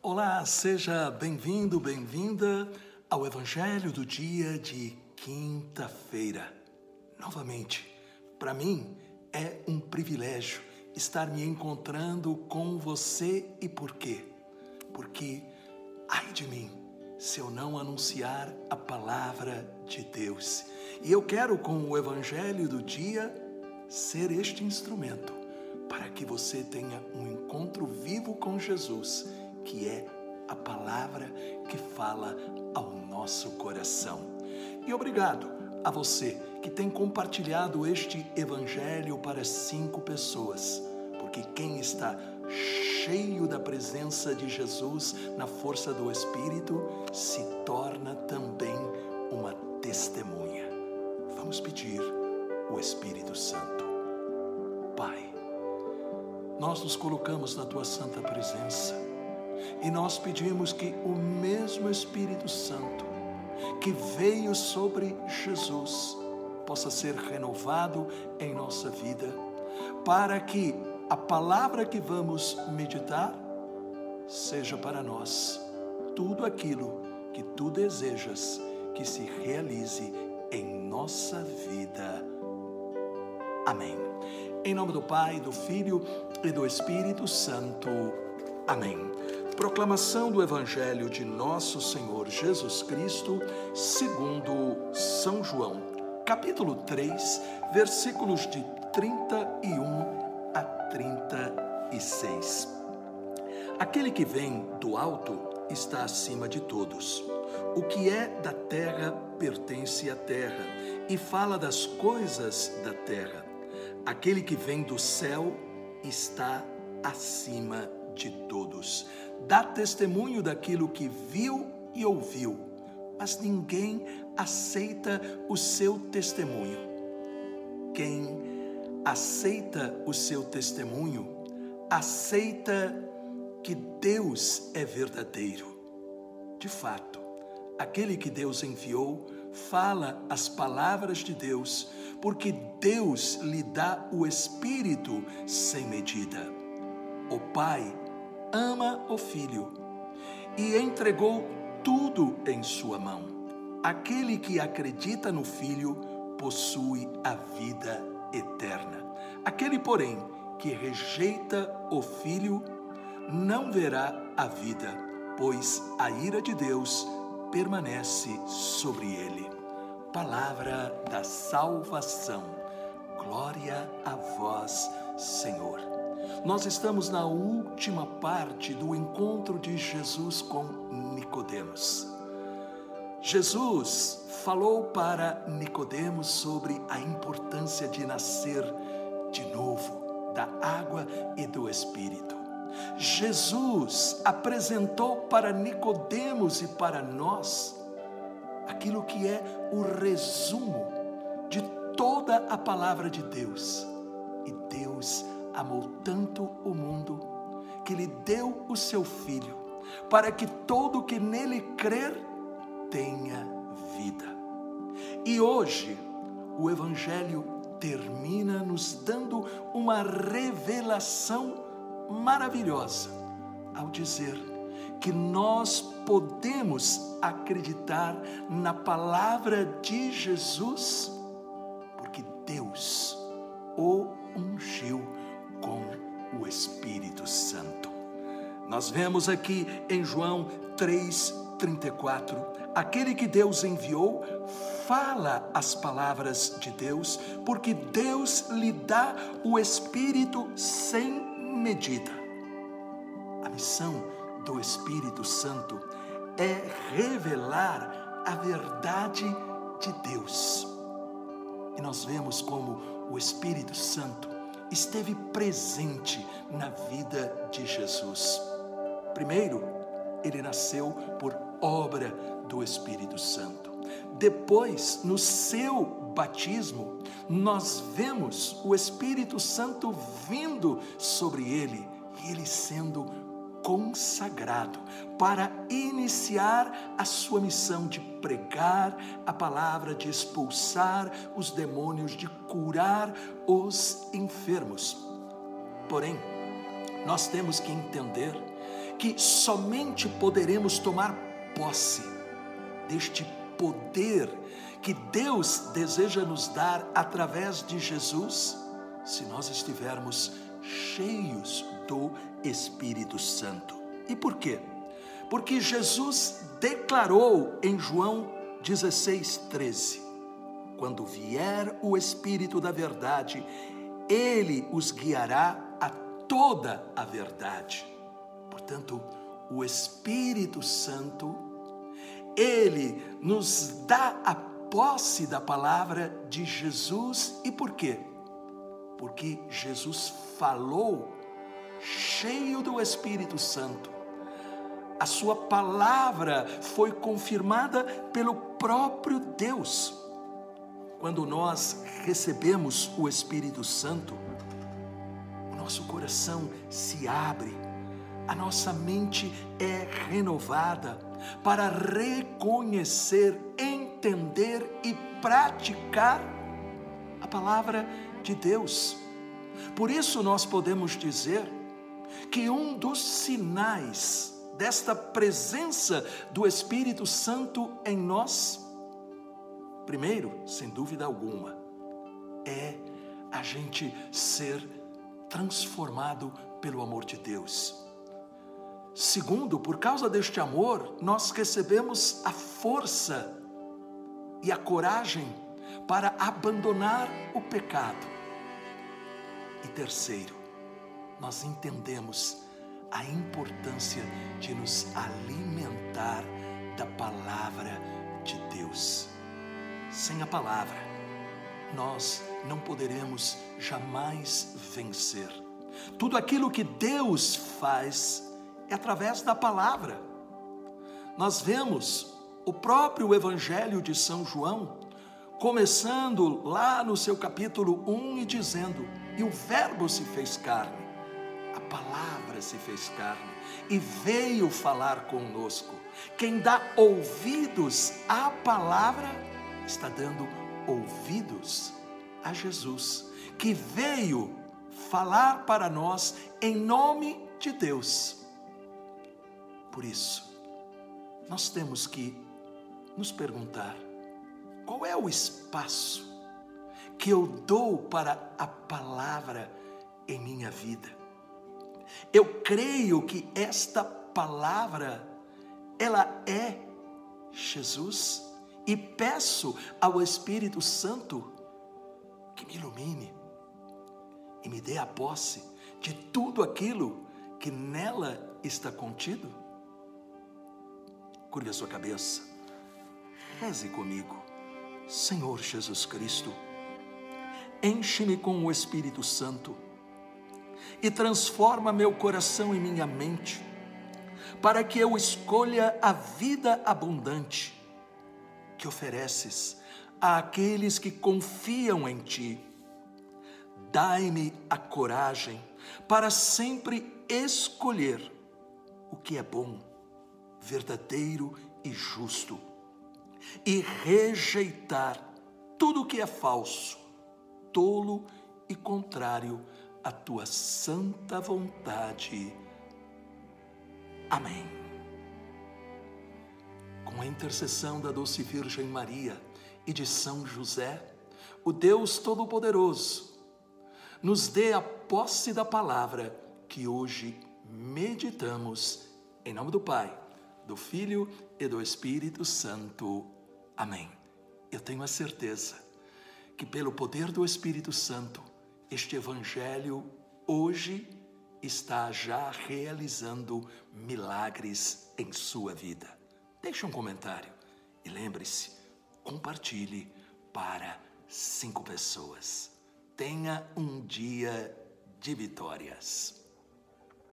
Olá, seja bem-vindo, bem-vinda ao Evangelho do dia de quinta-feira. Novamente, para mim é um privilégio estar me encontrando com você e por quê? Porque, ai de mim, se eu não anunciar a palavra de Deus. E eu quero, com o Evangelho do dia, ser este instrumento para que você tenha um encontro vivo com Jesus que é a palavra que fala ao nosso coração. E obrigado a você que tem compartilhado este evangelho para cinco pessoas, porque quem está cheio da presença de Jesus na força do Espírito se torna também uma testemunha. Vamos pedir o Espírito Santo. Pai, nós nos colocamos na tua santa presença e nós pedimos que o mesmo Espírito Santo que veio sobre Jesus possa ser renovado em nossa vida, para que a palavra que vamos meditar seja para nós tudo aquilo que tu desejas que se realize em nossa vida. Amém. Em nome do Pai, do Filho e do Espírito Santo. Amém. Proclamação do Evangelho de Nosso Senhor Jesus Cristo, segundo São João, capítulo 3, versículos de 31 a 36. Aquele que vem do alto está acima de todos. O que é da terra pertence à terra e fala das coisas da terra. Aquele que vem do céu está acima de todos dá testemunho daquilo que viu e ouviu, mas ninguém aceita o seu testemunho. Quem aceita o seu testemunho, aceita que Deus é verdadeiro. De fato, aquele que Deus enviou fala as palavras de Deus, porque Deus lhe dá o Espírito sem medida. O Pai ama o Filho e entregou tudo em sua mão. Aquele que acredita no Filho possui a vida eterna. Aquele, porém, que rejeita o Filho não verá a vida, pois a ira de Deus permanece sobre ele. Palavra da salvação. Glória a vós, Senhor. Nós estamos na última parte do encontro de Jesus com Nicodemos. Jesus falou para Nicodemos sobre a importância de nascer de novo da água e do espírito. Jesus apresentou para Nicodemos e para nós aquilo que é o resumo de toda a palavra de Deus. E Deus amou tanto o mundo que lhe deu o seu filho, para que todo que nele crer tenha vida. E hoje o evangelho termina nos dando uma revelação maravilhosa ao dizer que nós podemos acreditar na palavra de Jesus, porque Deus o ungiu com o Espírito Santo. Nós vemos aqui em João 3:34, aquele que Deus enviou fala as palavras de Deus, porque Deus lhe dá o Espírito sem medida. A missão do Espírito Santo é revelar a verdade de Deus. E nós vemos como o Espírito Santo esteve presente na vida de Jesus. Primeiro, ele nasceu por obra do Espírito Santo. Depois, no seu batismo, nós vemos o Espírito Santo vindo sobre ele e ele sendo consagrado para iniciar a sua missão de pregar a palavra, de expulsar os demônios, de curar os enfermos. Porém, nós temos que entender que somente poderemos tomar posse deste poder que Deus deseja nos dar através de Jesus, se nós estivermos cheios Espírito Santo. E por quê? Porque Jesus declarou em João 16, 13: Quando vier o Espírito da Verdade, ele os guiará a toda a verdade. Portanto, o Espírito Santo, ele nos dá a posse da palavra de Jesus e por quê? Porque Jesus falou cheio do Espírito Santo. A sua palavra foi confirmada pelo próprio Deus. Quando nós recebemos o Espírito Santo, o nosso coração se abre, a nossa mente é renovada para reconhecer, entender e praticar a palavra de Deus. Por isso nós podemos dizer que um dos sinais desta presença do Espírito Santo em nós, primeiro, sem dúvida alguma, é a gente ser transformado pelo amor de Deus. Segundo, por causa deste amor, nós recebemos a força e a coragem para abandonar o pecado. E terceiro, nós entendemos a importância de nos alimentar da palavra de Deus. Sem a palavra, nós não poderemos jamais vencer. Tudo aquilo que Deus faz é através da palavra. Nós vemos o próprio Evangelho de São João, começando lá no seu capítulo 1 e dizendo: E o Verbo se fez carne a palavra se fez carne e veio falar conosco. Quem dá ouvidos à palavra está dando ouvidos a Jesus, que veio falar para nós em nome de Deus. Por isso, nós temos que nos perguntar: qual é o espaço que eu dou para a palavra em minha vida? Eu creio que esta palavra, ela é Jesus e peço ao Espírito Santo que me ilumine e me dê a posse de tudo aquilo que nela está contido. Curve a sua cabeça, reze comigo, Senhor Jesus Cristo, enche-me com o Espírito Santo e transforma meu coração e minha mente, para que eu escolha a vida abundante que ofereces àqueles que confiam em Ti. Dai-me a coragem para sempre escolher o que é bom, verdadeiro e justo, e rejeitar tudo o que é falso, tolo e contrário a tua santa vontade. Amém. Com a intercessão da doce Virgem Maria e de São José, o Deus Todo-Poderoso, nos dê a posse da palavra que hoje meditamos. Em nome do Pai, do Filho e do Espírito Santo. Amém. Eu tenho a certeza que, pelo poder do Espírito Santo, este Evangelho hoje está já realizando milagres em sua vida. Deixe um comentário e lembre-se, compartilhe para cinco pessoas. Tenha um dia de vitórias.